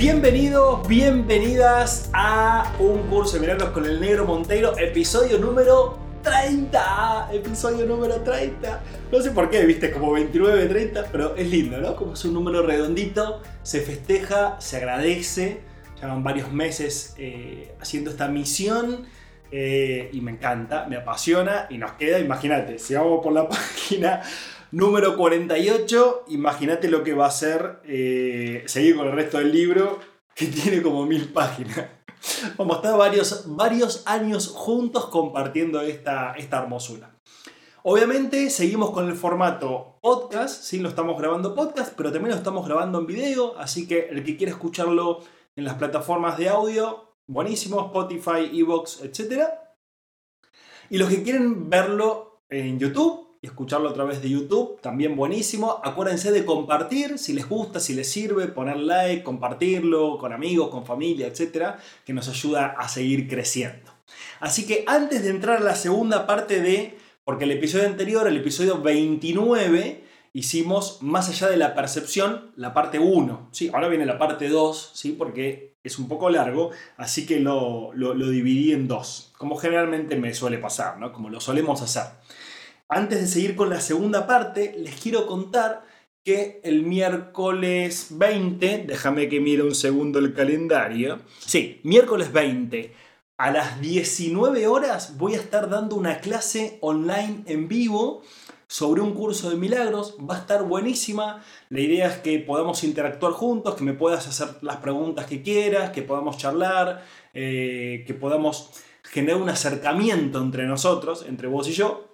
Bienvenidos, bienvenidas a un curso de milagros con el negro Monteiro, episodio número 30. Episodio número 30. No sé por qué, viste, como 29, 30, pero es lindo, ¿no? Como es un número redondito, se festeja, se agradece. Llevan varios meses eh, haciendo esta misión eh, y me encanta, me apasiona y nos queda, imagínate, si vamos por la página Número 48, imagínate lo que va a ser eh, seguir con el resto del libro, que tiene como mil páginas. Vamos a estar varios, varios años juntos compartiendo esta, esta hermosura. Obviamente seguimos con el formato podcast, sí, lo estamos grabando podcast, pero también lo estamos grabando en video, así que el que quiera escucharlo en las plataformas de audio, buenísimo, Spotify, Evox, etc. Y los que quieren verlo en YouTube, y escucharlo a través de YouTube, también buenísimo. Acuérdense de compartir si les gusta, si les sirve, poner like, compartirlo con amigos, con familia, etcétera, que nos ayuda a seguir creciendo. Así que antes de entrar a la segunda parte de, porque el episodio anterior, el episodio 29, hicimos más allá de la percepción, la parte 1. ¿sí? Ahora viene la parte 2, ¿sí? porque es un poco largo, así que lo, lo, lo dividí en dos, como generalmente me suele pasar, ¿no? como lo solemos hacer. Antes de seguir con la segunda parte, les quiero contar que el miércoles 20, déjame que mire un segundo el calendario, sí, miércoles 20, a las 19 horas voy a estar dando una clase online en vivo sobre un curso de milagros. Va a estar buenísima. La idea es que podamos interactuar juntos, que me puedas hacer las preguntas que quieras, que podamos charlar, eh, que podamos generar un acercamiento entre nosotros, entre vos y yo,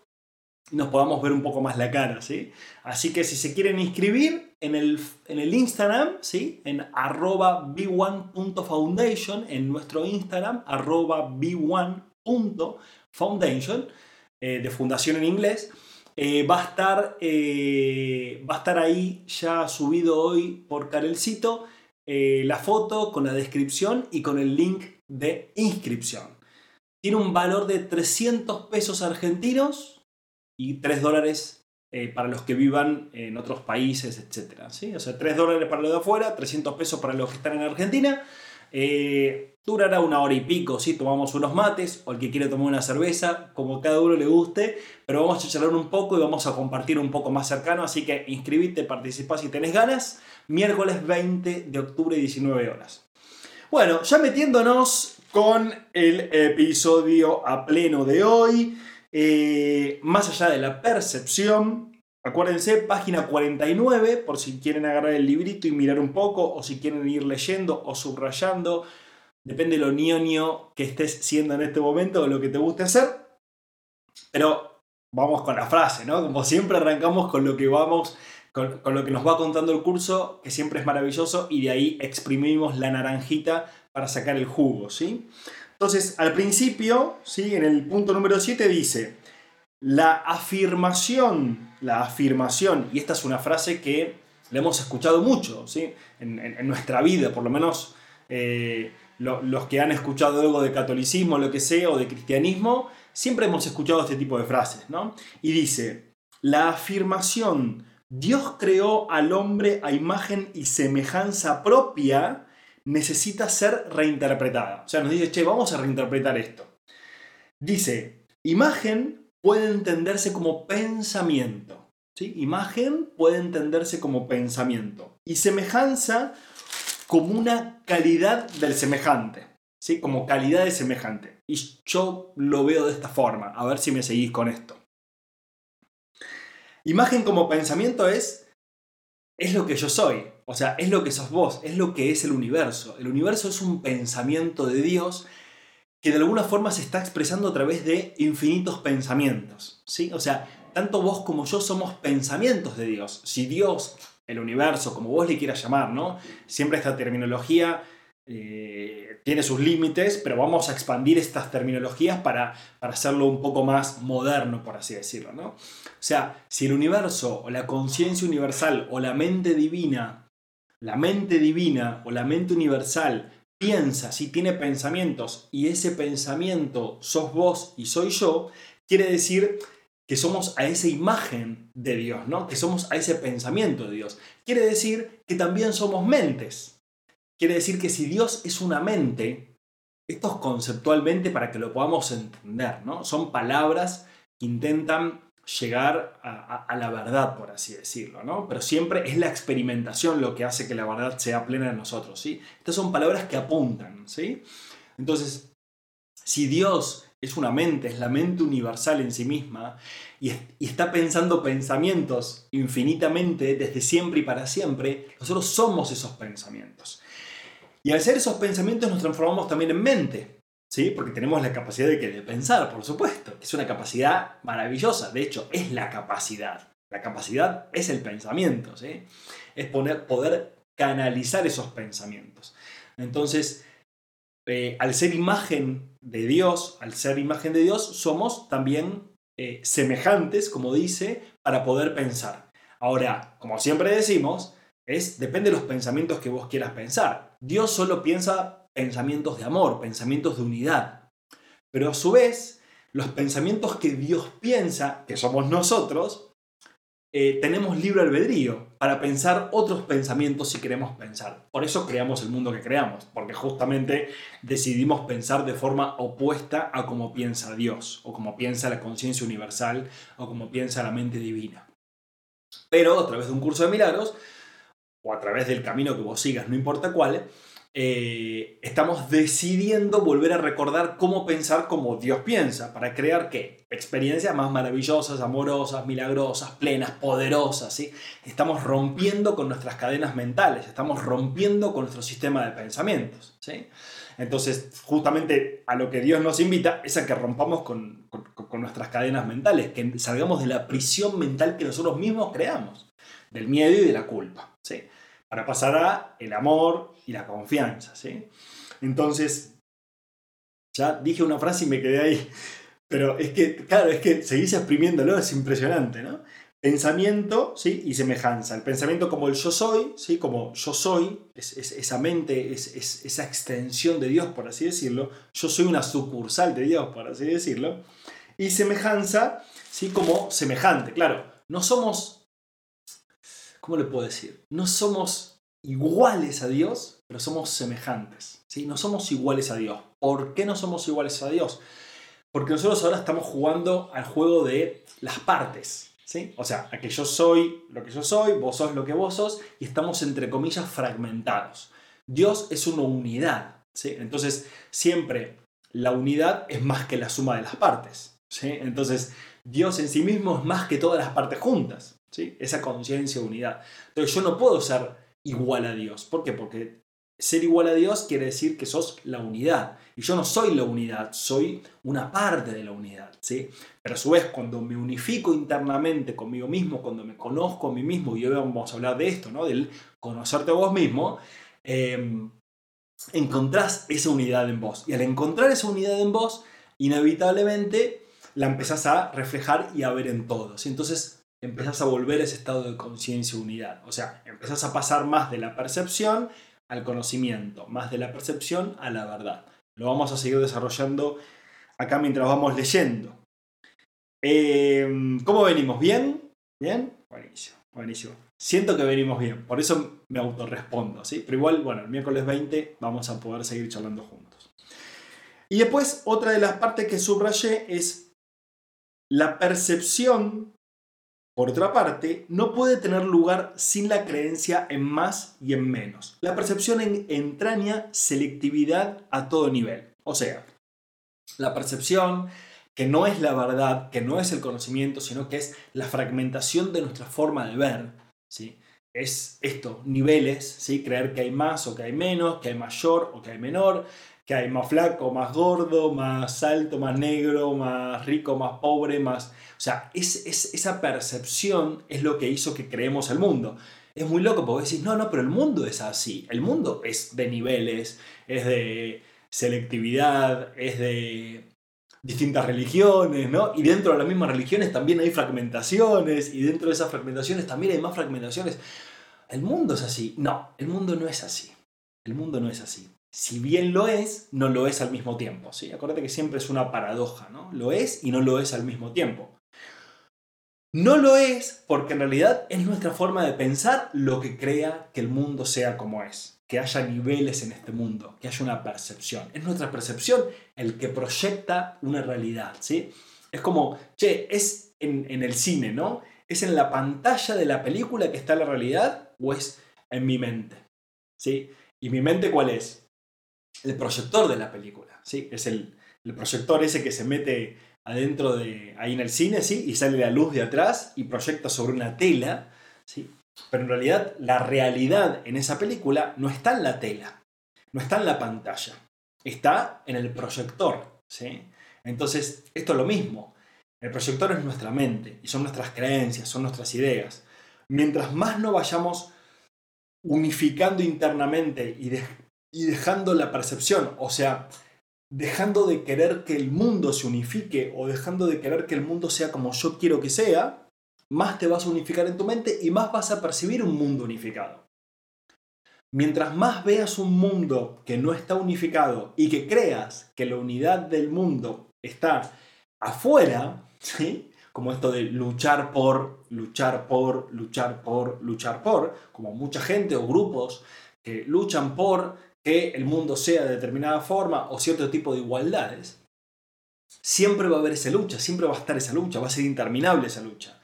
nos podamos ver un poco más la cara, ¿sí? Así que si se quieren inscribir en el, en el Instagram, ¿sí? En arroba b1.foundation, en nuestro Instagram, arroba b1.foundation, eh, de fundación en inglés, eh, va, a estar, eh, va a estar ahí ya subido hoy por Carelcito la foto con la descripción y con el link de inscripción. Tiene un valor de 300 pesos argentinos, y 3 dólares eh, para los que vivan en otros países, etc. ¿sí? O sea, 3 dólares para los de afuera, 300 pesos para los que están en Argentina. Eh, durará una hora y pico, ¿sí? tomamos unos mates o el que quiere tomar una cerveza, como cada uno le guste, pero vamos a charlar un poco y vamos a compartir un poco más cercano, así que inscribite, participa si tenés ganas, miércoles 20 de octubre 19 horas. Bueno, ya metiéndonos con el episodio a pleno de hoy, eh, más allá de la percepción, acuérdense, página 49, por si quieren agarrar el librito y mirar un poco, o si quieren ir leyendo o subrayando, depende de lo ñoño que estés siendo en este momento o lo que te guste hacer. Pero vamos con la frase, ¿no? Como siempre arrancamos con lo que vamos, con, con, lo que nos va contando el curso, que siempre es maravilloso, y de ahí exprimimos la naranjita para sacar el jugo, ¿sí? Entonces, al principio, ¿sí? en el punto número 7 dice, la afirmación, la afirmación, y esta es una frase que la hemos escuchado mucho ¿sí? en, nuestra vida, por lo menos eh, los que han escuchado algo de catolicismo, lo que sea, o de cristianismo, siempre hemos escuchado este tipo de frases, ¿no? Y dice, la afirmación, Dios creó al hombre a imagen y semejanza propia, necesita ser reinterpretada. O sea, nos dice, che, vamos a reinterpretar esto. Dice, imagen puede entenderse como pensamiento. ¿sí? Imagen puede entenderse como pensamiento. Y semejanza como una calidad del semejante. ¿sí? Como calidad de semejante. Y yo lo veo de esta forma. A ver si me seguís con esto. Imagen como pensamiento es, es lo que yo soy. O sea, es lo que sos vos, es lo que es el universo. El universo es un pensamiento de Dios que de alguna forma se está expresando a través de infinitos pensamientos. ¿sí? O sea, tanto vos como yo somos pensamientos de Dios. Si Dios, el universo, como vos le quieras llamar, ¿no? Siempre esta terminología eh, tiene sus límites, pero vamos a expandir estas terminologías para, para hacerlo un poco más moderno, por así decirlo. ¿no? O sea, si el universo o la conciencia universal o la mente divina, la mente divina o la mente universal piensa, si tiene pensamientos y ese pensamiento sos vos y soy yo, quiere decir que somos a esa imagen de Dios, ¿no? Que somos a ese pensamiento de Dios. Quiere decir que también somos mentes. Quiere decir que si Dios es una mente, esto es conceptualmente para que lo podamos entender, ¿no? Son palabras que intentan llegar a, la verdad, por así decirlo, ¿no? Pero siempre es la experimentación lo que hace que la verdad sea plena de nosotros, ¿sí? Estas son palabras que apuntan, ¿sí? Entonces, si Dios es una mente, es la mente universal en sí misma, y, y, está pensando pensamientos infinitamente desde siempre y para siempre, nosotros somos esos pensamientos. Y al ser esos pensamientos nos transformamos también en mente, ¿sí? Porque tenemos la capacidad de, pensar, por supuesto. Es una capacidad maravillosa, de hecho, es la capacidad. La capacidad es el pensamiento, ¿sí? Es poner, poder canalizar esos pensamientos. Entonces, eh, al ser imagen de Dios, al ser imagen de Dios, somos también eh, semejantes, como dice, para poder pensar. Ahora, como siempre decimos, es depende de los pensamientos que vos quieras pensar. Dios solo piensa pensamientos de amor, pensamientos de unidad. Pero a su vez, los pensamientos que Dios piensa, que somos nosotros, eh, tenemos libre albedrío para pensar otros pensamientos si queremos pensar. Por eso creamos el mundo que creamos, porque justamente decidimos pensar de forma opuesta a como piensa Dios, o como piensa la conciencia universal, o como piensa la mente divina. Pero a través de un curso de milagros, o a través del camino que vos sigas, no importa cuál, eh, estamos decidiendo volver a recordar cómo pensar como Dios piensa, para crear qué? Experiencias más maravillosas, amorosas, milagrosas, plenas, poderosas. ¿sí? Estamos rompiendo con nuestras cadenas mentales, estamos rompiendo con nuestro sistema de pensamientos. ¿sí? Entonces, justamente a lo que Dios nos invita es a que rompamos con, con nuestras cadenas mentales, que salgamos de la prisión mental que nosotros mismos creamos, del miedo y de la culpa. ¿sí? Para pasar el amor y la confianza, ¿sí? Entonces, ya dije una frase y me quedé ahí, pero es que, claro, es que seguís exprimiéndolo, es impresionante, ¿no? Pensamiento ¿sí? y semejanza. El pensamiento como el yo soy, ¿sí? como yo soy, es, esa mente, es, es, esa extensión de Dios, por así decirlo. Yo soy una sucursal de Dios, por así decirlo. Y semejanza, ¿sí? como semejante. Claro, no somos ¿cómo le puedo decir? No somos iguales a Dios, pero somos semejantes. ¿sí? No somos iguales a Dios. ¿Por qué no somos iguales a Dios? Porque nosotros ahora estamos jugando al juego de las partes. ¿sí? O sea, a que yo soy lo que yo soy, vos sos lo que vos sos, y estamos entre comillas fragmentados. Dios es una unidad. ¿sí? Entonces, siempre la unidad es más que la suma de las partes. ¿sí? Entonces, Dios en sí mismo es más que todas las partes juntas. Esa conciencia de unidad. Entonces yo no puedo ser igual a Dios. ¿Por qué? Porque ser igual a Dios quiere decir que sos la unidad. Y yo no soy la unidad, soy una parte de la unidad. ¿sí? Pero a su vez, cuando me unifico internamente conmigo mismo, cuando me conozco a mí mismo, y hoy vamos a hablar de esto, ¿no? del conocerte a vos mismo, em, encontrás esa unidad en vos. Y al encontrar esa unidad en vos, inevitablemente la empezás a reflejar y a ver en todos. Entonces empezás a volver a ese estado de conciencia unidad. O sea, empezás a pasar más de la percepción al conocimiento, más de la percepción a la verdad. Lo vamos a seguir desarrollando acá mientras vamos leyendo. Em, ¿Cómo venimos? ¿Bien? ¿Bien? Buenísimo, buenísimo. Siento que venimos bien, por eso me autorrespondo, ¿sí? Pero igual, bueno, el miércoles 20 vamos a poder seguir charlando juntos. Y después, otra de las partes que subrayé es la percepción por otra parte, no puede tener lugar sin la creencia en más y en menos. La percepción entraña selectividad a todo nivel. O sea, la percepción que no es la verdad, que no es el conocimiento, sino que es la fragmentación de nuestra forma de ver. ¿sí? Es esto, niveles, ¿sí? creer que hay más o que hay menos, que hay mayor o que hay menor, que hay más flaco, más gordo, más alto, más negro, más rico, más pobre, más... O sea, es, esa percepción es lo que hizo que creemos el mundo. Es muy loco porque decís, no, no, pero el mundo es así. El mundo es de niveles, es de, selectividad, es de distintas religiones, ¿no? Y dentro de las mismas religiones también hay fragmentaciones, y dentro de esas fragmentaciones también hay más fragmentaciones. ¿El mundo es así? No, el mundo no es así. El mundo no es así. Si bien lo es, no lo es al mismo tiempo. ¿sí? Acuérdate que siempre es una paradoja, ¿no? Lo es y no lo es al mismo tiempo. No lo es porque en realidad es nuestra forma de pensar lo que crea que el mundo sea como es, que haya niveles en este mundo, que haya una percepción. Es nuestra percepción el que proyecta una realidad, ¿sí? Es como, che, es en, el cine, ¿no? ¿Es en la pantalla de la película que está la realidad o es en mi mente? ¿Sí? ¿Y mi mente cuál es? El proyector de la película, ¿sí? Es el, proyector ese que se mete adentro de, ahí en el cine, ¿sí? Y sale la luz de atrás y proyecta sobre una tela, ¿sí? Pero en realidad la realidad en esa película no está en la tela, no está en la pantalla, está en el proyector, ¿sí? Entonces, esto es lo mismo. El proyector es nuestra mente y son nuestras creencias, son nuestras ideas. Mientras más no vayamos unificando internamente y, y dejando la percepción, o sea, dejando de querer que el mundo se unifique o dejando de querer que el mundo sea como yo quiero que sea, más te vas a unificar en tu mente y más vas a percibir un mundo unificado. Mientras más veas un mundo que no está unificado y que creas que la unidad del mundo está afuera, ¿sí? como esto de luchar por, luchar por, luchar por, luchar por, como mucha gente o grupos que luchan por que el mundo sea de determinada forma o cierto tipo de igualdades, siempre va a haber esa lucha, siempre va a estar esa lucha, va a ser interminable esa lucha.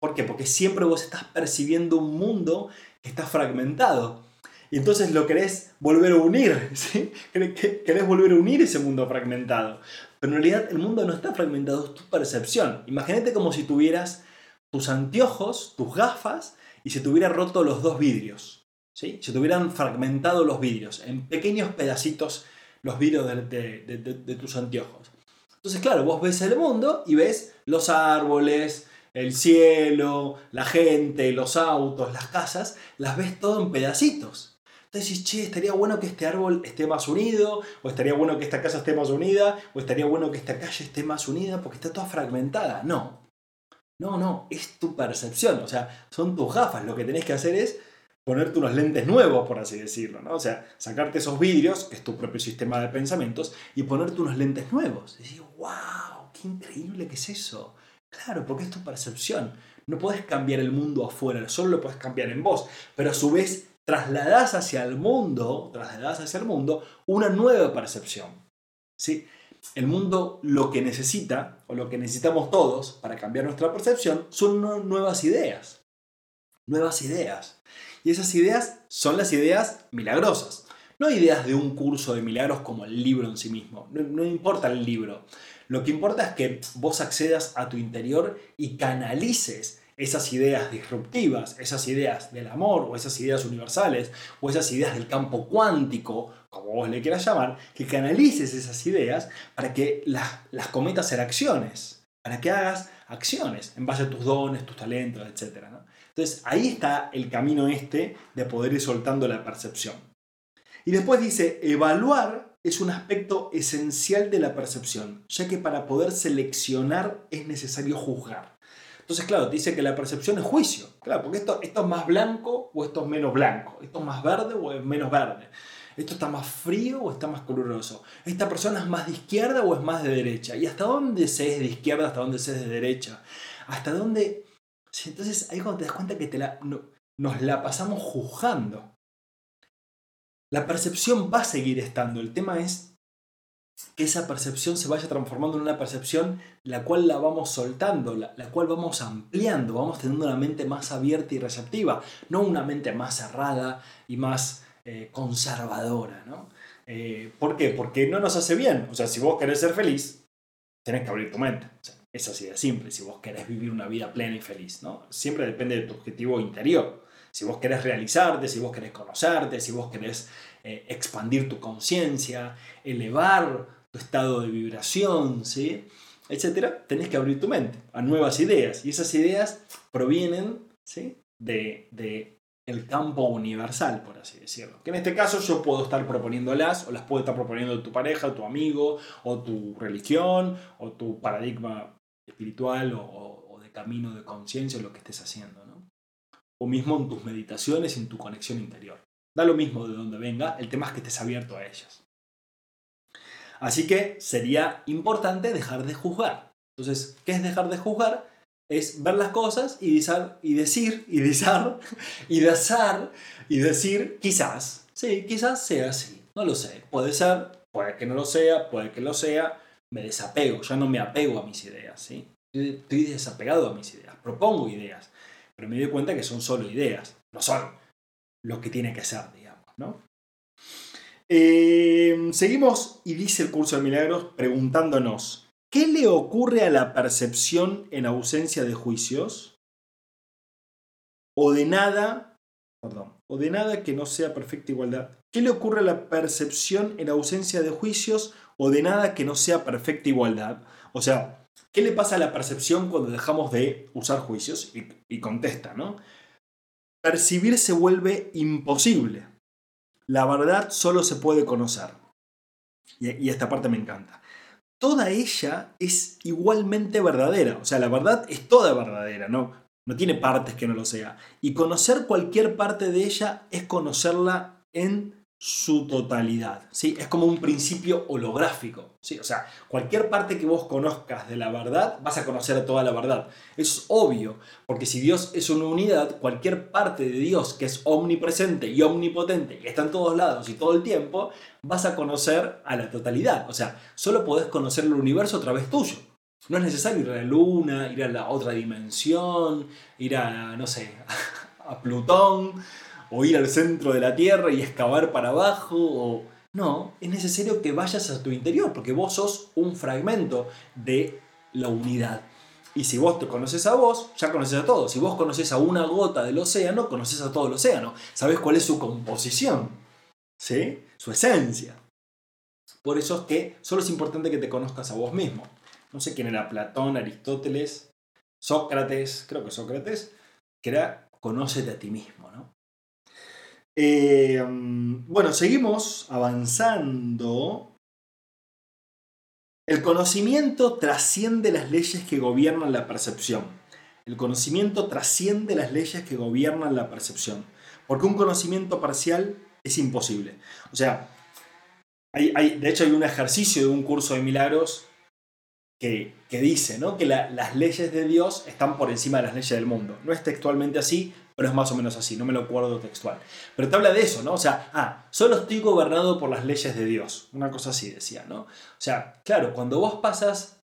¿Por qué? Porque siempre vos estás percibiendo un mundo que está fragmentado. Y entonces lo querés volver a unir, ¿sí? Querés volver a unir ese mundo fragmentado. Pero en realidad el mundo no está fragmentado, es tu percepción. Imagínate como si tuvieras tus anteojos, tus gafas, y se te hubiera roto los dos vidrios. ¿Sí? Se te hubieran fragmentado los vídeos en pequeños pedacitos los vídeos de, tus anteojos. Entonces, claro, vos ves el mundo y ves los árboles, el cielo, la gente, los autos, las casas, las ves todo en pedacitos. Entonces dices, che, estaría bueno que este árbol esté más unido, o estaría bueno que esta casa esté más unida, o estaría bueno que esta calle esté más unida, porque está toda fragmentada. No, no, no, es tu percepción, o sea, son tus gafas. Lo que tenés que hacer es ponerte unos lentes nuevos, por así decirlo, ¿no? O sea, sacarte esos vidrios, que es tu propio sistema de pensamientos, y ponerte unos lentes nuevos. Y decir, wow, qué increíble que es eso. Claro, porque es tu percepción. No puedes cambiar el mundo afuera, solo lo puedes cambiar en vos, pero a su vez trasladás hacia el mundo, trasladás hacia el mundo una nueva percepción. ¿Sí? El mundo lo que necesita, o lo que necesitamos todos para cambiar nuestra percepción, son nuevas ideas. Nuevas ideas. Y esas ideas son las ideas milagrosas. No ideas de un curso de milagros como el libro en sí mismo. No, importa el libro. Lo que importa es que vos accedas a tu interior y canalices esas ideas disruptivas, esas ideas del amor o esas ideas universales o esas ideas del campo cuántico, como vos le quieras llamar, que canalices esas ideas para que las, las cometas en acciones, para que hagas acciones en base a tus dones, tus talentos, etc. Entonces ahí está el camino este de poder ir soltando la percepción. Y después dice, evaluar es un aspecto esencial de la percepción, ya que para poder seleccionar es necesario juzgar. Entonces, claro, dice que la percepción es juicio. Claro, porque esto, esto es más blanco o esto es menos blanco. Esto es más verde o es menos verde. Esto está más frío o está más caluroso. Esta persona es más de izquierda o es más de derecha. ¿Y hasta dónde se es de izquierda, hasta dónde se es de derecha? ¿Hasta dónde entonces ahí cuando te das cuenta que te la, nos la pasamos juzgando. La percepción va a seguir estando. El tema es que esa percepción se vaya transformando en una percepción la cual la vamos soltando, la, cual vamos ampliando, vamos teniendo una mente más abierta y receptiva, no una mente más cerrada y más eh, conservadora. ¿no? Eh, ¿Por qué? Porque no nos hace bien. O sea, si vos querés ser feliz, tenés que abrir tu mente. Es así de simple, si vos querés vivir una vida plena y feliz, ¿no? Siempre depende de tu objetivo interior. Si vos querés realizarte, si vos querés conocerte, si vos querés eh, expandir tu conciencia, elevar tu estado de vibración, ¿sí? etcétera, tenés que abrir tu mente a nuevas ideas. Y esas ideas provienen ¿sí? de, de el campo universal, por así decirlo. Que en este caso yo puedo estar proponiéndolas, o las puede estar proponiendo tu pareja, tu amigo, o tu religión, o tu paradigma espiritual, o, de camino de conciencia, lo que estés haciendo. ¿no? O mismo en tus meditaciones, en tu conexión interior. Da lo mismo de donde venga, el tema es que estés abierto a ellas. Así que sería importante dejar de juzgar. Entonces, ¿qué es dejar de juzgar? Es ver las cosas y, decir, y decir, y disar, y desar, y decir, quizás, sí, quizás sea así. No lo sé. Puede ser, puede que no lo sea, puede que lo sea. Me desapego, ya no me apego a mis ideas, ¿sí? Estoy desapegado a mis ideas, propongo ideas, pero me doy cuenta que son solo ideas, no son lo que tiene que ser, digamos, ¿no? Eh, seguimos y dice el curso de milagros preguntándonos, ¿qué le ocurre a la percepción en ausencia de juicios? O de nada, perdón, o de nada que no sea perfecta igualdad. ¿Qué le ocurre a la percepción en ausencia de juicios o de nada que no sea perfecta igualdad? O sea, ¿qué le pasa a la percepción cuando dejamos de usar juicios? Y, y contesta, ¿no? Percibir se vuelve imposible. La verdad solo se puede conocer. Y, esta parte me encanta. Toda ella es igualmente verdadera. O sea, la verdad es toda verdadera, ¿no? No tiene partes que no lo sea. Y conocer cualquier parte de ella es conocerla en su totalidad. ¿sí? Es como un principio holográfico. ¿sí? O sea, cualquier parte que vos conozcas de la verdad, vas a conocer toda la verdad. Eso es obvio, porque si Dios es una unidad, cualquier parte de Dios que es omnipresente y omnipotente y está en todos lados y todo el tiempo, vas a conocer a la totalidad. O sea, solo podés conocer el universo a través tuyo. No es necesario ir a la luna, ir a la otra dimensión, ir a, no sé, a Plutón o ir al centro de la Tierra y excavar para abajo, o... No, es necesario que vayas a tu interior, porque vos sos un fragmento de la unidad. Y si vos te conoces a vos, ya conoces a todos. Si vos conoces a una gota del océano, conoces a todo el océano. Sabes cuál es su composición, ¿sí? Su esencia. Por eso es que solo es importante que te conozcas a vos mismo. No sé quién era Platón, Aristóteles, Sócrates, creo que Sócrates, que era conócete a ti mismo, ¿no? Eh, bueno, seguimos avanzando. El conocimiento trasciende las leyes que gobiernan la percepción. El conocimiento trasciende las leyes que gobiernan la percepción. Porque un conocimiento parcial es imposible. O sea, de hecho hay un ejercicio de un curso de milagros que, dice ¿no? que las leyes de Dios están por encima de las leyes del mundo. No es textualmente así, pero es más o menos así, no me lo acuerdo textual. Pero te habla de eso, ¿no? O sea, ah, solo estoy gobernado por las leyes de Dios. Una cosa así decía, ¿no? O sea, claro, cuando vos pasas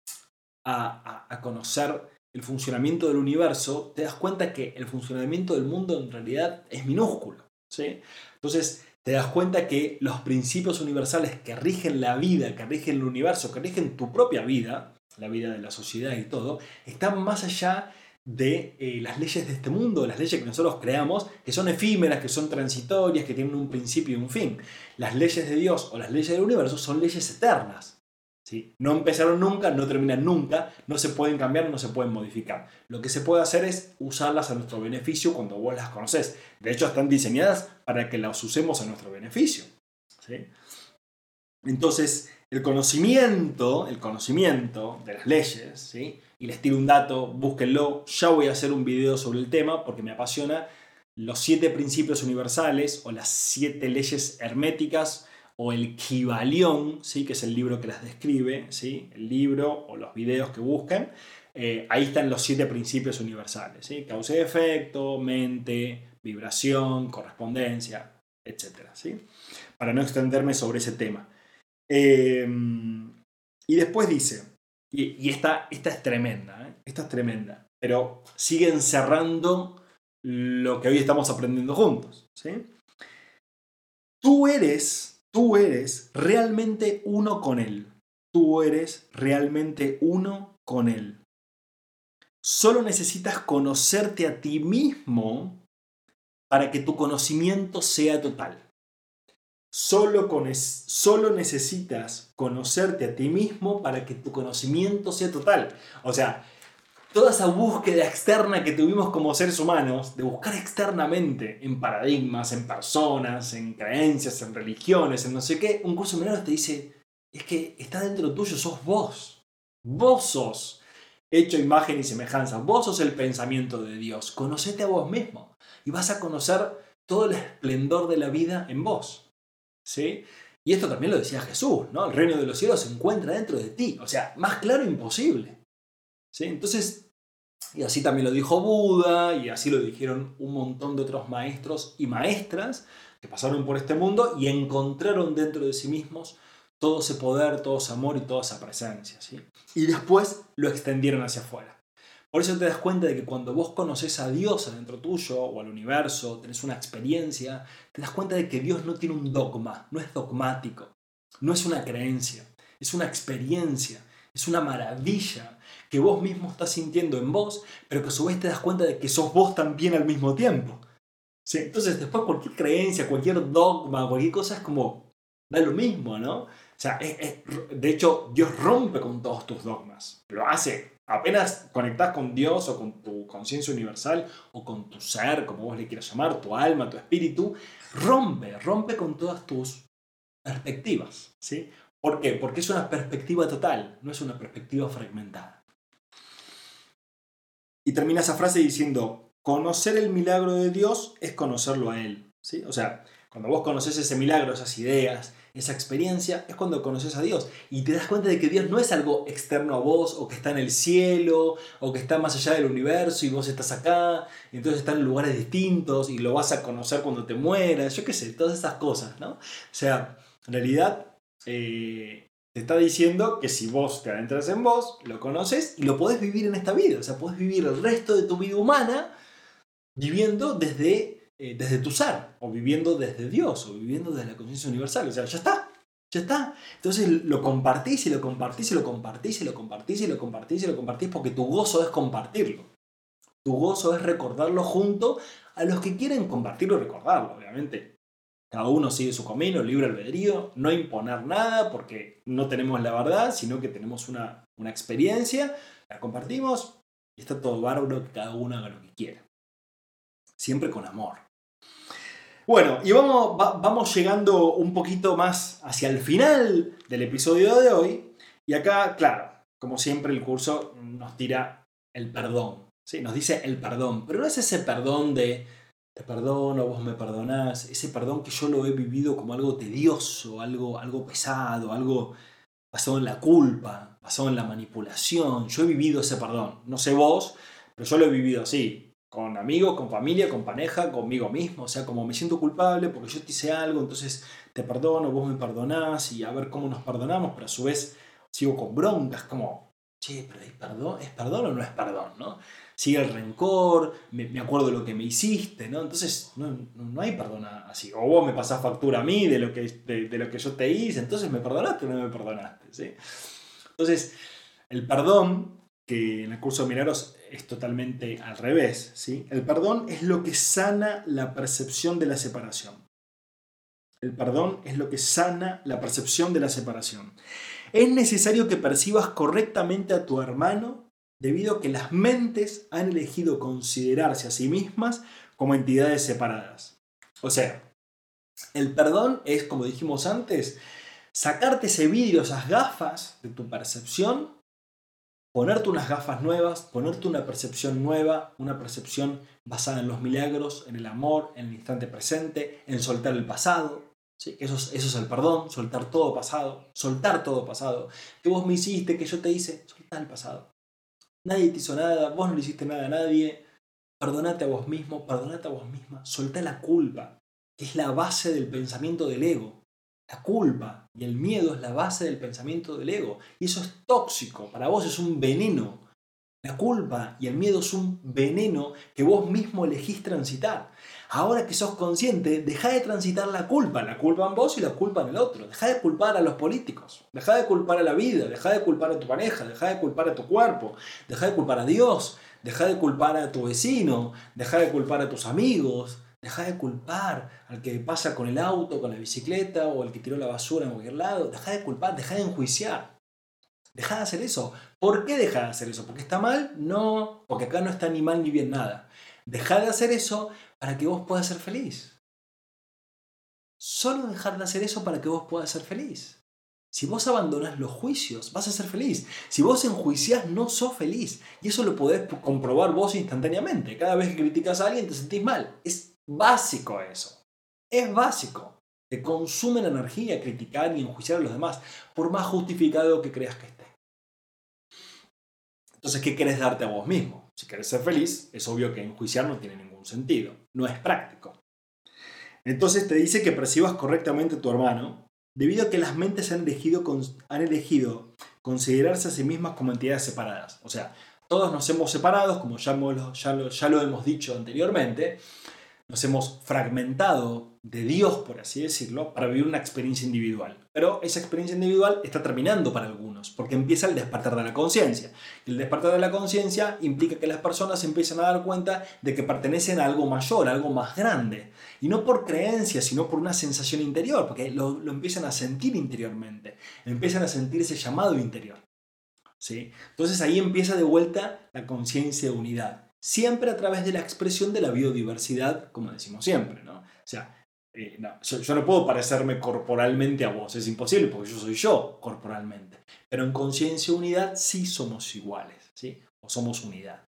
a, a, conocer el funcionamiento del universo, te das cuenta que el funcionamiento del mundo en realidad es minúsculo, ¿sí? Entonces, te das cuenta que los principios universales que rigen la vida, que rigen el universo, que rigen tu propia vida, la vida de la sociedad y todo, están más allá de eh, las leyes de este mundo, las leyes que nosotros creamos, que son efímeras, que son transitorias, que tienen un principio y un fin. Las leyes de Dios o las leyes del universo son leyes eternas. ¿sí? No empezaron nunca, no terminan nunca, no se pueden cambiar, no se pueden modificar. Lo que se puede hacer es usarlas a nuestro beneficio cuando vos las conoces. De hecho, están diseñadas para que las usemos a nuestro beneficio. ¿sí? Entonces, el conocimiento, el conocimiento de las leyes, ¿sí? y les tiro un dato, búsquenlo, ya voy a hacer un video sobre el tema porque me apasiona los siete principios universales o las siete leyes herméticas o el Kibalión, ¿sí? que es el libro que las describe, ¿sí? el libro o los videos que busquen, eh, ahí están los siete principios universales, ¿sí? causa y efecto, mente, vibración, correspondencia, etc. ¿sí? Para no extenderme sobre ese tema. Em, y después dice, y, esta, esta, es tremenda, ¿eh? esta es tremenda, pero sigue encerrando lo que hoy estamos aprendiendo juntos. ¿sí? Tú eres, tú eres realmente uno con Él. Tú eres realmente uno con Él. Solo necesitas conocerte a ti mismo para que tu conocimiento sea total. Solo, con solo necesitas conocerte a ti mismo para que tu conocimiento sea total. O sea, toda esa búsqueda externa que tuvimos como seres humanos, de buscar externamente en paradigmas, en personas, en creencias, en religiones, en no sé qué, un curso milagros te dice, es que está dentro tuyo, sos vos. Vos sos hecho imagen y semejanza. Vos sos el pensamiento de Dios. Conocete a vos mismo y vas a conocer todo el esplendor de la vida en vos. ¿Sí? Y esto también lo decía Jesús, ¿no? El reino de los cielos se encuentra dentro de ti. O sea, más claro imposible. ¿Sí? Entonces, y así también lo dijo Buda, y así lo dijeron un montón de otros maestros y maestras que pasaron por este mundo y encontraron dentro de sí mismos todo ese poder, todo ese amor y toda esa presencia. ¿sí? Y después lo extendieron hacia afuera. Por eso te das cuenta de que cuando vos conoces a Dios adentro tuyo o al universo, tenés una experiencia, te das cuenta de que Dios no tiene un dogma, no es dogmático, no es una creencia, es una experiencia, es una maravilla que vos mismo estás sintiendo en vos, pero que a su vez te das cuenta de que sos vos también al mismo tiempo. ¿Sí? Entonces después cualquier creencia, cualquier dogma, cualquier cosa es como, da lo mismo, ¿no? O sea, de hecho Dios rompe con todos tus dogmas, lo hace apenas conectás con Dios o con tu conciencia universal o con tu ser, como vos le quieras llamar, tu alma, tu espíritu, rompe, rompe con todas tus perspectivas. ¿sí? ¿Por qué? Porque es una perspectiva total, no es una perspectiva fragmentada. Y termina esa frase diciendo, conocer el milagro de Dios es conocerlo a Él. ¿sí? O sea, cuando vos conoces ese milagro, esas ideas, esa experiencia, es cuando conoces a Dios. Y te das cuenta de que Dios no es algo externo a vos, o que está en el cielo, o que está más allá del universo y vos estás acá, y entonces están en lugares distintos y lo vas a conocer cuando te mueras, yo qué sé, todas esas cosas, ¿no? O sea, en realidad eh, te está diciendo que si vos te adentras en vos, lo conoces y lo podés vivir en esta vida. O sea, podés vivir el resto de tu vida humana viviendo desde eh, desde tu ser, o viviendo desde Dios, o viviendo desde la conciencia universal. O sea, ya está, ya está. Entonces lo compartís y lo compartís y lo compartís y lo compartís y lo compartís y lo compartís porque tu gozo es compartirlo. Tu gozo es recordarlo junto a los que quieren compartirlo y recordarlo, obviamente. Cada uno sigue su camino, libre albedrío, no imponer nada porque no tenemos la verdad, sino que tenemos una, una experiencia, la compartimos y está todo bárbaro que cada uno haga lo que quiera. Siempre con amor. Bueno, y vamos, vamos llegando un poquito más hacia el final del episodio de hoy. Y acá, claro, como siempre el curso nos tira el perdón. ¿sí? Nos dice el perdón, pero no es ese perdón de te perdono, vos me perdonás, ese perdón que yo lo he vivido como algo tedioso, algo, algo pesado, algo basado en la culpa, basado en la manipulación. Yo he vivido ese perdón. No sé vos, pero yo lo he vivido así con amigos, con familia, con pareja, conmigo mismo. O sea, como me siento culpable porque yo te hice algo, entonces te perdono, vos me perdonás y a ver cómo nos perdonamos, pero a su vez sigo con broncas, como, che, pero ¿es perdón, ¿es perdón o no es perdón? ¿no? Sigue el rencor, me, acuerdo de lo que me hiciste, ¿no? Entonces no, no, hay perdón así. O vos me pasás factura a mí de lo, que, de, lo que yo te hice, entonces me perdonaste o no me perdonaste, ¿sí? Entonces, el perdón que en el curso de Milagros es totalmente al revés. ¿sí? El perdón es lo que sana la percepción de la separación. El perdón es lo que sana la percepción de la separación. Es necesario que percibas correctamente a tu hermano debido a que las mentes han elegido considerarse a sí mismas como entidades separadas. O sea, el perdón es, como dijimos antes, sacarte ese vidrio, esas gafas de tu percepción ponerte unas gafas nuevas, ponerte una percepción nueva, una percepción basada en los milagros, en el amor, en el instante presente, en soltar el pasado. ¿sí? Eso, es, eso es el perdón, soltar todo pasado, soltar todo pasado. Que vos me hiciste, que yo te hice, soltar el pasado. Nadie te hizo nada, vos no le hiciste nada a nadie. Perdonate a vos mismo, perdonate a vos misma, soltá la culpa, que es la base del pensamiento del ego. La culpa y el miedo es la base del pensamiento del ego. Y eso es tóxico. Para vos es un veneno. La culpa y el miedo es un veneno que vos mismo elegís transitar. Ahora que sos consciente, deja de transitar la culpa. La culpa en vos y la culpa en el otro. Deja de culpar a los políticos. Deja de culpar a la vida. Deja de culpar a tu pareja. Deja de culpar a tu cuerpo. Deja de culpar a Dios. Deja de culpar a tu vecino. Deja de culpar a tus amigos. Deja de culpar al que pasa con el auto, con la bicicleta o al que tiró la basura en cualquier lado. Deja de culpar, deja de enjuiciar. Deja de hacer eso. ¿Por qué deja de hacer eso? ¿Porque está mal? No, porque acá no está ni mal ni bien nada. Deja de hacer eso para que vos puedas ser feliz. Solo dejar de hacer eso para que vos puedas ser feliz. Si vos abandonás los juicios, vas a ser feliz. Si vos enjuiciás, no sos feliz. Y eso lo podés comprobar vos instantáneamente. Cada vez que criticas a alguien te sentís mal. Básico eso. Es básico. Te consume la energía criticar y enjuiciar a los demás, por más justificado que creas que esté. Entonces, ¿qué querés darte a vos mismo? Si querés ser feliz, es obvio que enjuiciar no tiene ningún sentido. No es práctico. Entonces te dice que percibas correctamente a tu hermano, debido a que las mentes han elegido, han elegido considerarse a sí mismas como entidades separadas. O sea, todos nos hemos separado, como ya, ya lo hemos dicho anteriormente, nos hemos fragmentado de Dios, por así decirlo, para vivir una experiencia individual. Pero esa experiencia individual está terminando para algunos, porque empieza el despertar de la conciencia. El despertar de la conciencia implica que las personas empiezan a dar cuenta de que pertenecen a algo mayor, a algo más grande. Y no por creencia, sino por una sensación interior, porque lo, lo empiezan a sentir interiormente, empiezan a sentir ese llamado interior. ¿sí? Entonces ahí empieza de vuelta la conciencia de unidad siempre a través de la expresión de la biodiversidad, como decimos siempre, ¿no? O sea, eh, yo, no puedo parecerme corporalmente a vos, es imposible porque yo soy yo corporalmente. Pero en conciencia unidad sí somos iguales, ¿sí? O somos unidad.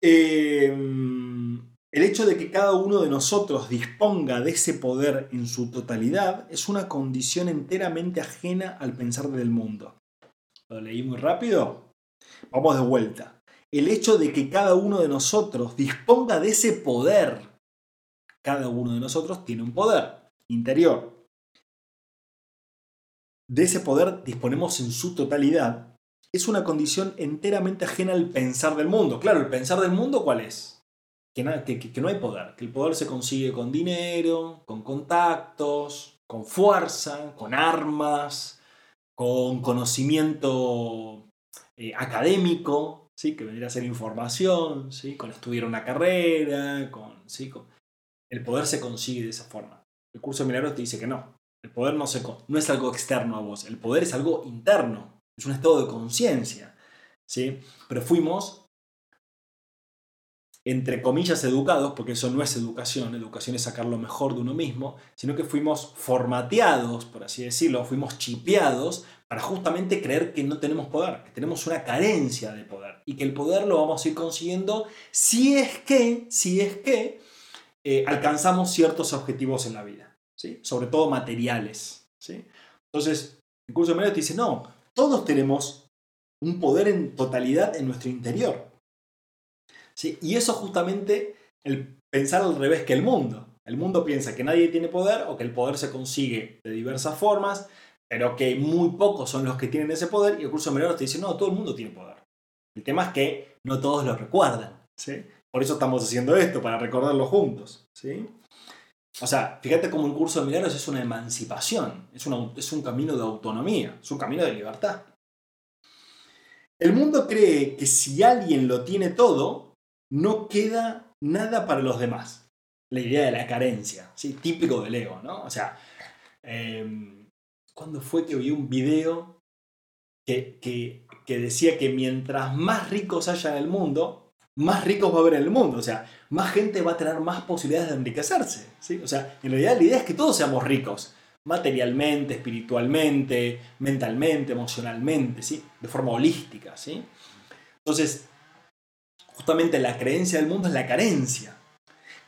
Em, el hecho de que cada uno de nosotros disponga de ese poder en su totalidad es una condición enteramente ajena al pensar del mundo. ¿Lo leí muy rápido? Vamos de vuelta el hecho de que cada uno de nosotros disponga de ese poder. Cada uno de nosotros tiene un poder interior. De ese poder disponemos en su totalidad. Es una condición enteramente ajena al pensar del mundo. Claro, el pensar del mundo, ¿cuál es? Que, que no hay poder, que el poder se consigue con dinero, con contactos, con fuerza, con armas, con conocimiento eh, académico, ¿sí? que vendría a ser información, ¿sí? con estudiar una carrera, con, ¿sí? El poder se consigue de esa forma. El curso de milagros te dice que no. El poder no, se, no es algo externo a vos, el poder es algo interno, es un estado de conciencia. ¿sí? Pero fuimos, entre comillas, educados, porque eso no es educación, educación es sacar lo mejor de uno mismo, sino que fuimos formateados, por así decirlo, fuimos chipeados para justamente creer que no tenemos poder, que tenemos una carencia de poder y que el poder lo vamos a ir consiguiendo si es que, si es que eh, alcanzamos ciertos objetivos en la vida, ¿sí? sobre todo materiales. ¿sí? Entonces, el curso de te dice, no, todos tenemos un poder en totalidad en nuestro interior. Y eso justamente el pensar al revés que el mundo. El mundo piensa que nadie tiene poder o que el poder se consigue de diversas formas, pero que muy pocos son los que tienen ese poder y el curso menor te dice, no, todo el mundo tiene poder. El tema es que no todos lo recuerdan. Por eso estamos haciendo esto, para recordarlo juntos. ¿sí? O sea, fíjate cómo un curso de milagros es una emancipación, es, es un camino de autonomía, es un camino de libertad. El mundo cree que si alguien lo tiene todo, no queda nada para los demás. La idea de la carencia, ¿sí? típico del ego, ¿no? O sea, eh, ¿Cuándo fue que vi un video que, que, decía que mientras más ricos haya en el mundo, más ricos va a haber en el mundo? O sea, más gente va a tener más posibilidades de enriquecerse. ¿sí? O sea, en realidad la idea es que todos seamos ricos. Materialmente, espiritualmente, mentalmente, emocionalmente, ¿sí? De forma holística, ¿sí? Entonces, justamente la creencia del mundo es la carencia.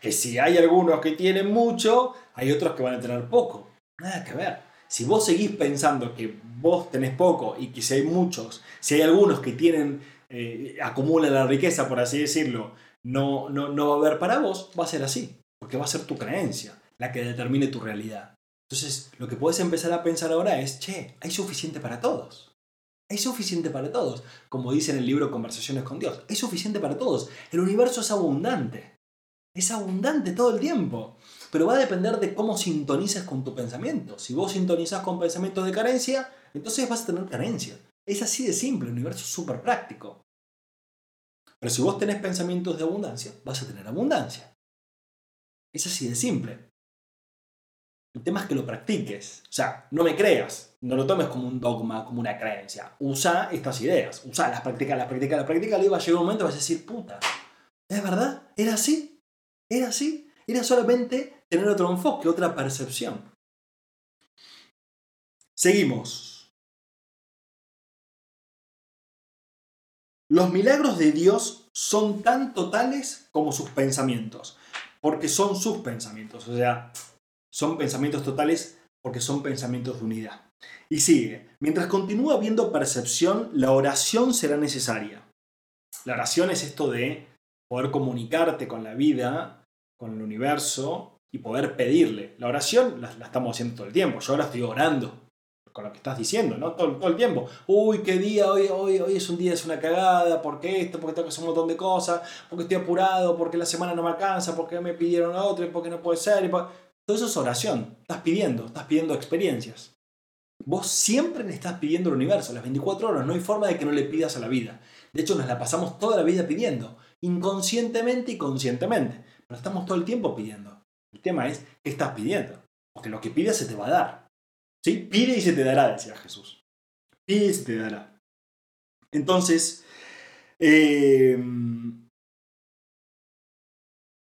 Que si hay algunos que tienen mucho, hay otros que van a tener poco. Nada que ver. Si vos seguís pensando que vos tenés poco y que si hay muchos, si hay algunos que tienen, eh, acumulan la riqueza, por así decirlo, no, no, no va a haber para vos, va a ser así, porque va a ser tu creencia la que determine tu realidad. Entonces, lo que puedes empezar a pensar ahora es, che, hay suficiente para todos. Hay suficiente para todos. Como dice en el libro Conversaciones con Dios, hay suficiente para todos. El universo es abundante. Es abundante todo el tiempo pero va a depender de cómo sintonices con tu pensamiento. Si vos sintonizas con pensamientos de carencia, entonces vas a tener carencia. Es así de simple, el universo es súper práctico. Pero si vos tenés pensamientos de abundancia, vas a tener abundancia. Es así de simple. El tema es que lo practiques. O sea, no me creas. No lo tomes como un dogma, como una creencia. Usa estas ideas. Usa las prácticas, las prácticas, las prácticas. Y va a llegar un momento y vas a decir, puta, ¿es verdad? ¿Era así? ¿Era así? Era solamente tener otro enfoque, otra percepción. Seguimos. Los milagros de Dios son tan totales como sus pensamientos, porque son sus pensamientos, o sea, son pensamientos totales porque son pensamientos de unidad. Y sigue, mientras continúa habiendo percepción, la oración será necesaria. La oración es esto de poder comunicarte con la vida, con el universo y poder pedirle. La oración la, estamos haciendo todo el tiempo. Yo ahora estoy orando con lo que estás diciendo, ¿no? Todo, todo, el tiempo. Uy, qué día, hoy, hoy, hoy es un día, es una cagada, porque esto, porque tengo que hacer un montón de cosas, porque estoy apurado, porque la semana no me alcanza, porque me pidieron a otro, porque no puede ser. Y todo eso es oración. Estás pidiendo, estás pidiendo experiencias. Vos siempre le estás pidiendo al universo, las 24 horas. No hay forma de que no le pidas a la vida. De hecho, nos la pasamos toda la vida pidiendo, inconscientemente y conscientemente. Pero estamos todo el tiempo pidiendo. El tema es, ¿qué estás pidiendo? Porque lo que pides se te va a dar. ¿Sí? Pide y se te dará, decía Jesús. Pide y se te dará. Entonces, eh,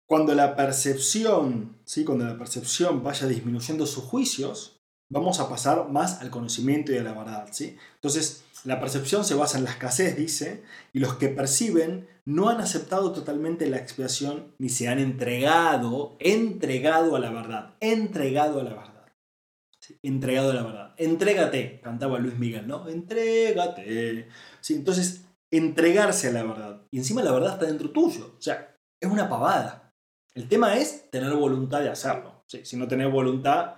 cuando la percepción, ¿sí? cuando la percepción vaya disminuyendo sus juicios, vamos a pasar más al conocimiento y a la verdad. ¿sí? Entonces, la percepción se basa en la escasez, dice, y los que perciben no han aceptado totalmente la expiación ni se han entregado, entregado a la verdad, entregado a la verdad. Entregado a la verdad. Entrégate, cantaba Luis Miguel, ¿no? Entrégate. ¿Sí? Entonces, entregarse a la verdad. Y encima la verdad está dentro tuyo. O sea, es una pavada. El tema es tener voluntad de hacerlo. Si no tenés voluntad,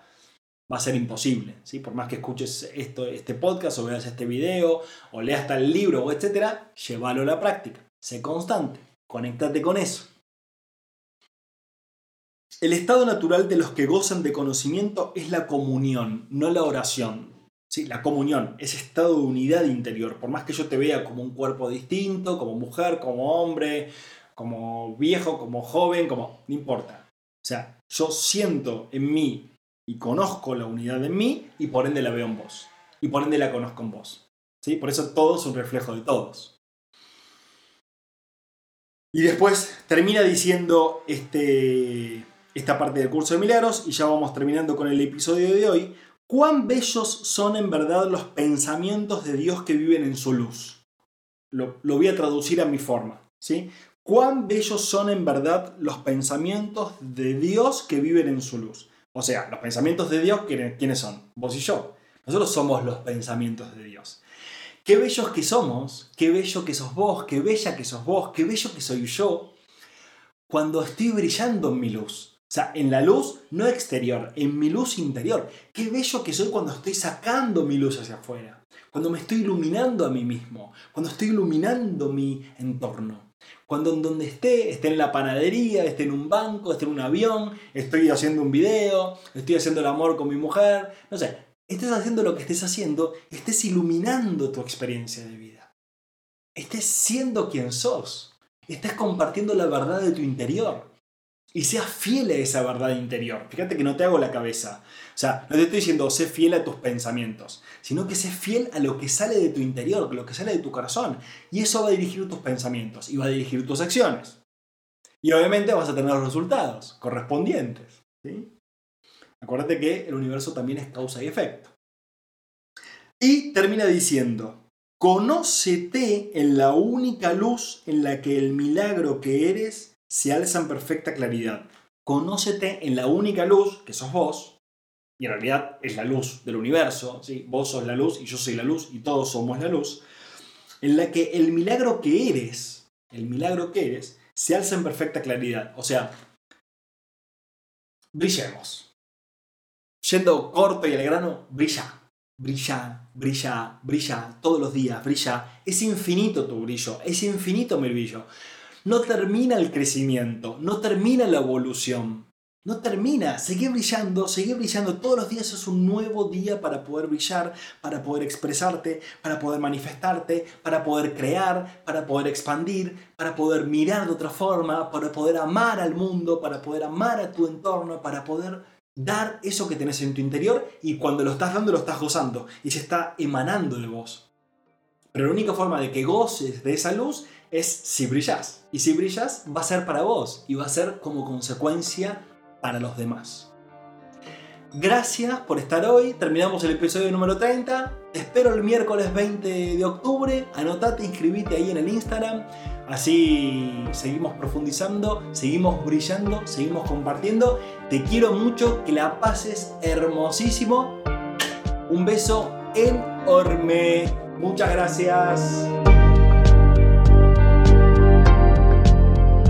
va a ser imposible. ¿sí? Por más que escuches esto, este podcast o veas este video o leas tal libro o etcétera, llévalo a la práctica. Sé constante. Conéctate con eso. El estado natural de los que gozan de conocimiento es la comunión, no la oración. ¿Sí? La comunión, ese estado de unidad interior. Por más que yo te vea como un cuerpo distinto, como mujer, como hombre, como viejo, como joven, como... No importa. O sea, yo siento en mí y conozco la unidad en mí y por ende la veo en vos. Y por ende la conozco en vos. ¿Sí? Por eso todo es un reflejo de todos. Y después termina diciendo este, esta parte del curso de milagros y ya vamos terminando con el episodio de hoy. ¿Cuán bellos son en verdad los pensamientos de Dios que viven en su luz? Lo, lo voy a traducir a mi forma. ¿sí? Cuán bellos son en verdad los pensamientos de Dios que viven en su luz. O sea, los pensamientos de Dios, ¿quiénes son? Vos y yo. Nosotros somos los pensamientos de Dios. Qué bellos que somos, qué bello que sos vos, qué bella que sos vos, qué bello que soy yo, cuando estoy brillando en mi luz. O sea, en la luz no exterior, en mi luz interior. Qué bello que soy cuando estoy sacando mi luz hacia afuera, cuando me estoy iluminando a mí mismo, cuando estoy iluminando mi entorno. Cuando en donde esté, esté en la panadería, esté en un banco, esté en un avión, estoy haciendo un video, estoy haciendo el amor con mi mujer, no sé, estés haciendo lo que estés haciendo, estés iluminando tu experiencia de vida. Estés siendo quien sos, estés compartiendo la verdad de tu interior y seas fiel a esa verdad interior. Fíjate que no te hago la cabeza. O sea, no te estoy diciendo sé fiel a tus pensamientos, sino que sé fiel a lo que sale de tu interior, lo que sale de tu corazón. Y eso va a dirigir tus pensamientos y va a dirigir tus acciones. Y obviamente vas a tener los resultados correspondientes. Acuérdate que el universo también es causa y efecto. Y termina diciendo, conócete en la única luz en la que el milagro que eres se alza en perfecta claridad. Conócete en la única luz, que sos vos, y en realidad es la luz del universo, ¿sí? vos sos la luz y yo soy la luz y todos somos la luz, en la que el milagro que eres, el milagro que eres, se alza en perfecta claridad. O sea, brillemos. Yendo corto y al grano, brilla, brilla, brilla, brilla, todos los días, brilla. Es infinito tu brillo, es infinito mi brillo no termina el crecimiento, no termina la evolución. No termina, sigue brillando, sigue brillando. Todos los días es un nuevo día para poder brillar, para poder expresarte, para poder manifestarte, para poder crear, para poder expandir, para poder mirar de otra forma, para poder amar al mundo, para poder amar a tu entorno, para poder dar eso que tenés en tu interior y cuando lo estás dando lo estás gozando y se está emanando de vos. Pero la única forma de que goces de esa luz es si brillas. Y si brillas va a ser para vos y va a ser como consecuencia para los demás. Gracias por estar hoy. Terminamos el episodio número 30. Te espero el miércoles 20 de octubre. Anotate, inscribite ahí en el Instagram. Así seguimos profundizando, seguimos brillando, seguimos compartiendo. Te quiero mucho, que la pases hermosísimo. Un beso enorme. Muchas gracias.